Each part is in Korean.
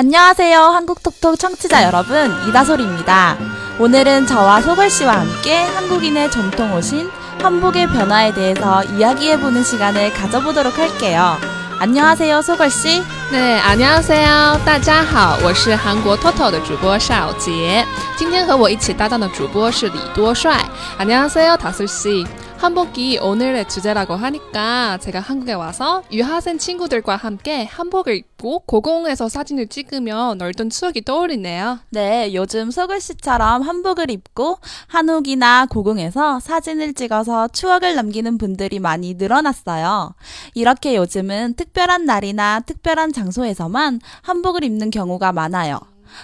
안녕하세요. 한국톡톡 청취자 여러분, 이다솔입니다. 오늘은 저와 소걸 씨와 함께 한국인의 전통 옷인 한복의 변화에 대해서 이야기해보는 시간을 가져보도록 할게요. 안녕하세요, 소걸 씨. 对，안녕하세요，大家好，我是韩国 Toto 的主播邵杰。今天和我一起搭档的主播是李多帅。안녕하세요，다솔 씨。 한복이 오늘의 주제라고 하니까 제가 한국에 와서 유학생 친구들과 함께 한복을 입고 고공에서 사진을 찍으며 넓던 추억이 떠오르네요. 네, 요즘 소글 씨처럼 한복을 입고 한옥이나 고궁에서 사진을 찍어서 추억을 남기는 분들이 많이 늘어났어요. 이렇게 요즘은 특별한 날이나 특별한 장소에서만 한복을 입는 경우가 많아요.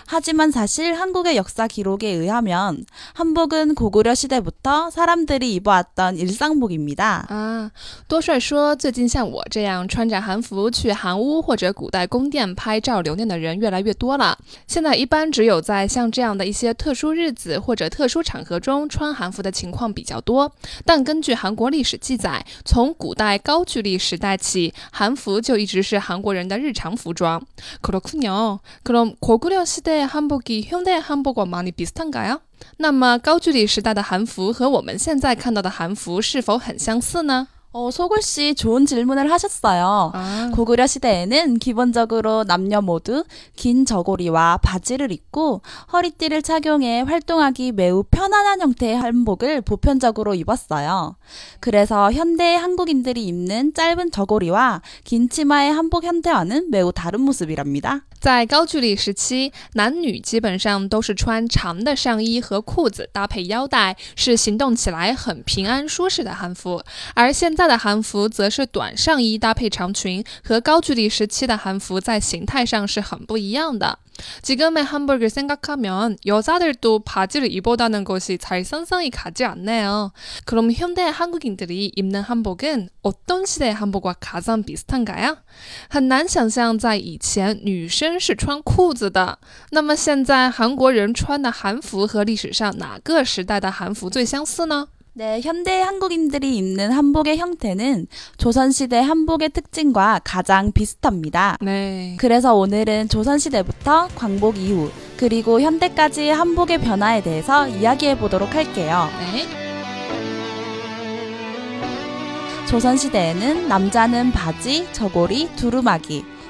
하지만 사실 한국의 역사 기록에 의하면 한복은 고구려 시대부터 사람들이 입어왔던 일상복입니다. 啊，多帅说，最近像我这样穿着韩服去韩屋或者古代宫殿拍照留念的人越来越多了。现在一般只有在像这样的一些特殊日子或者特殊場合中穿韩服的情况比较多。但根据韩国历史记载，从古代高句丽时代起，韩服就一直是韩国人的日常服装。그렇군요그럼고구려 시 대의한복이현대한복과많이비슷한가요那么高句丽时代的韩服和我们现在看到的韩服是否很相似呢？ 어, 소글 씨 좋은 질문을 하셨어요. 아. 고구려 시대에는 기본적으로 남녀 모두 긴 저고리와 바지를 입고 허리띠를 착용해 활동하기 매우 편안한 형태의 한복을 보편적으로 입었어요. 그래서 현대 한국인들이 입는 짧은 저고리와 긴 치마의 한복 현대화는 매우 다른 모습이랍니다. 在高句丽时期，男女基本上都是穿长的上衣和裤子，搭配腰带，是行动起来很平安舒适的汉服。而现在 的汉服则是短上衣搭配长裙，和高句丽时期的汉服在形态上是很不一样的。 지금의 한복을 생각하면 여자들도 바지를 입어다는 것이 잘 상상이 가지 않네요. 그럼 현대 한국인들이 입는 한복은 어떤 시대의 한복과 가장 비슷한가요? 很难想象在以前女生是穿裤子的。那么现在韩国人穿的韩服和历史上哪个时代的韩服最相似呢？ 네, 현대 한국인들이 입는 한복의 형태는 조선시대 한복의 특징과 가장 비슷합니다. 네. 그래서 오늘은 조선시대부터 광복 이후, 그리고 현대까지 한복의 변화에 대해서 이야기해 보도록 할게요. 네. 조선시대에는 남자는 바지, 저고리, 두루마기,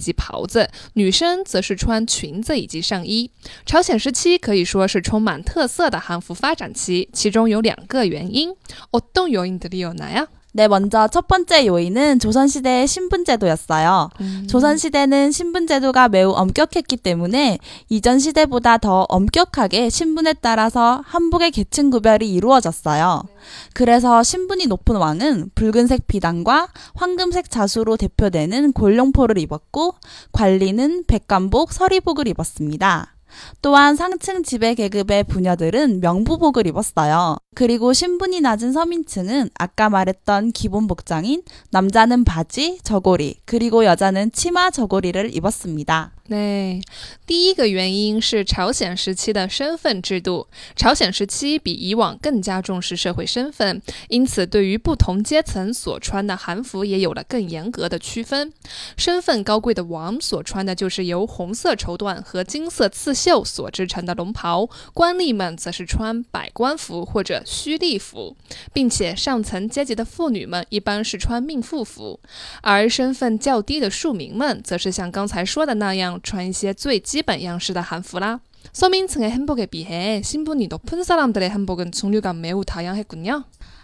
及袍子，女生则是穿裙子以及上衣。朝鲜时期可以说是充满特色的韩服发展期，其中有两个原因。어떤요인들이었나요？ 네, 먼저 첫 번째 요인은 조선시대의 신분제도였어요. 음. 조선시대는 신분제도가 매우 엄격했기 때문에 이전 시대보다 더 엄격하게 신분에 따라서 한복의 계층 구별이 이루어졌어요. 그래서 신분이 높은 왕은 붉은색 비단과 황금색 자수로 대표되는 골룡포를 입었고 관리는 백관복, 서리복을 입었습니다. 또한 상층 지배 계급의 부녀들은 명부복을 입었어요. 그리고 신분이 낮은 서민층은 아까 말했던 기본 복장인 남자는 바지, 저고리, 그리고 여자는 치마, 저고리를 입었습니다. 对，第一个原因是朝鲜时期的身份制度。朝鲜时期比以往更加重视社会身份，因此对于不同阶层所穿的韩服也有了更严格的区分。身份高贵的王所穿的就是由红色绸缎和金色刺绣所制成的龙袍，官吏们则是穿百官服或者虚吏服，并且上层阶级的妇女们一般是穿命妇服，而身份较低的庶民们则是像刚才说的那样。 穿一些最基本样式的韩服啦。 서민층의 한복에 비해 신분이 높은 사람들의 한복은 종류가 매우 다양했군요.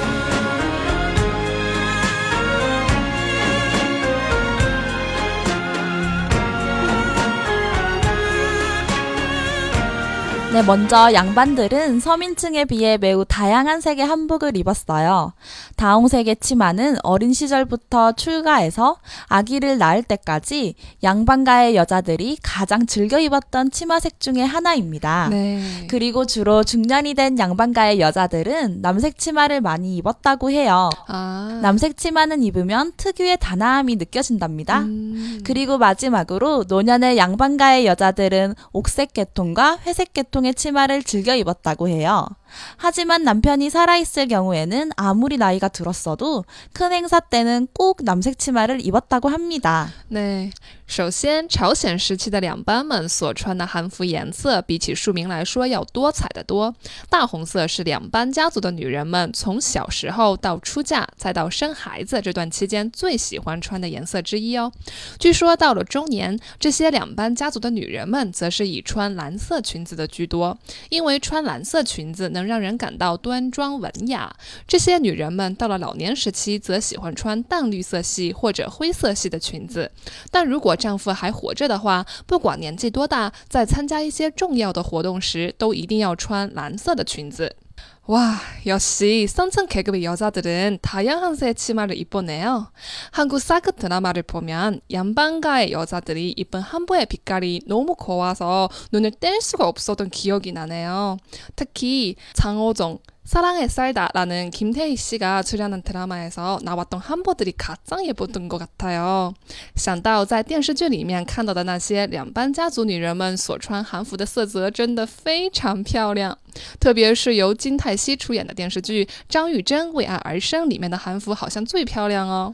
Thank you. 네, 먼저 양반들은 서민층에 비해 매우 다양한 색의 한복을 입었어요. 다홍색의 치마는 어린 시절부터 출가해서 아기를 낳을 때까지 양반가의 여자들이 가장 즐겨 입었던 치마색 중에 하나입니다. 네. 그리고 주로 중년이 된 양반가의 여자들은 남색 치마를 많이 입었다고 해요. 아. 남색 치마는 입으면 특유의 단아함이 느껴진답니다. 음. 그리고 마지막으로 노년의 양반가의 여자들은 옥색 계통과 회색 계통의 치마를 즐겨 입었다고 해요. 하지만 남편이 살아있을 경우에는 아무리 나이가 들었어도 큰 행사 때는 꼭 남색 치마를 입었다고 합니다. 对，首先，朝鲜时期的两班们所穿的韩服颜色比起庶民来说要多彩得多。大红色是两班家族的女人们从小时候到出嫁再到生孩子这段期间最喜欢穿的颜色之一哦。据说到了中年，这些两班家族的女人们则是以穿蓝色裙子的居多，因为穿蓝色裙子能 能让人感到端庄文雅。这些女人们到了老年时期，则喜欢穿淡绿色系或者灰色系的裙子。但如果丈夫还活着的话，不管年纪多大，在参加一些重要的活动时，都一定要穿蓝色的裙子。 와, 역시 선천 계급의 여자들은 다양한 색 치마를 입보네요. 한국 사극 드라마를 보면 양반가의 여자들이 입은 한복의 빛깔이 너무 고와서 눈을 뗄 수가 없었던 기억이 나네요. 특히 장호정 사랑에 살다라는 김태희 씨가 출연한 드라마에서 나왔던 한복들이 가장 예뻤던 것 같아요. 想到在电视剧里面看到的那些两班家族女人们所穿韩服的色泽真的非常漂亮，特别是由金泰熙出演的电视剧《张玉珍为爱而生》里面的韩服好像最漂亮哦。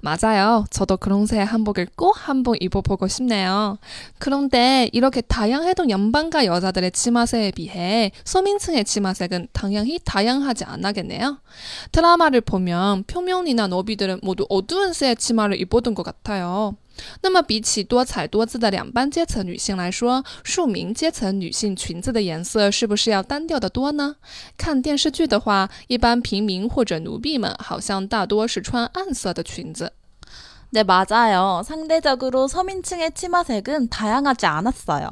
맞아요. 저도 그런색 한복을 꼭 한번 입어보고 싶네요. 그런데 이렇게 다양해도 연방가 여자들의 치마색에 비해 서민층의 치마색은 당연히 다양하지 않겠네요. 드라마를 보면 표면이나 노비들은 모두 어두운 색 치마를 입었던 것 같아요. 那么，比起多彩多姿的两班阶层女性来说，庶民阶层女性裙子的颜色是不是要单调的多呢？看电视剧的话，一般平民或者奴婢们好像大多是穿暗色的裙子。 네, 맞아요. 상대적으로 서민층의 치마색은 다양하지 않았어요.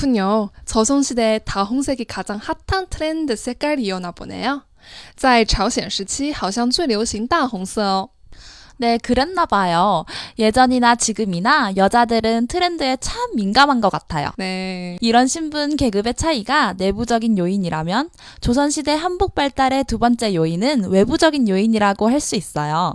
군요。 조선시대다홍색이가장핫한트렌드색깔이었나보네요。 在朝鲜时期，好像最流行大红色哦。 네, 그랬나 봐요. 예전이나 지금이나 여자들은 트렌드에 참 민감한 것 같아요. 네. 이런 신분 계급의 차이가 내부적인 요인이라면 조선시대 한복 발달의 두 번째 요인은 외부적인 요인이라고 할 수 있어요.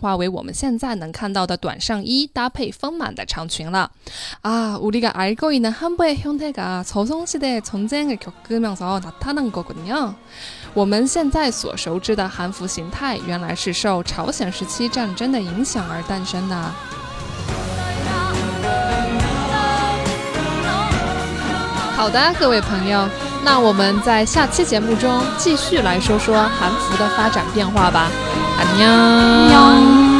化为我们现在能看到的短上衣搭配丰满的长裙了。啊，우리가알고있는한복의형태가조선시대전쟁을겪으면서나타난거거든요。我们现在所熟知的韩服形态，原来是受朝鲜时期战争的影响而诞生的。好的，各位朋友， 那我们在下期节目中继续来说说韩服的发展变化吧。安녕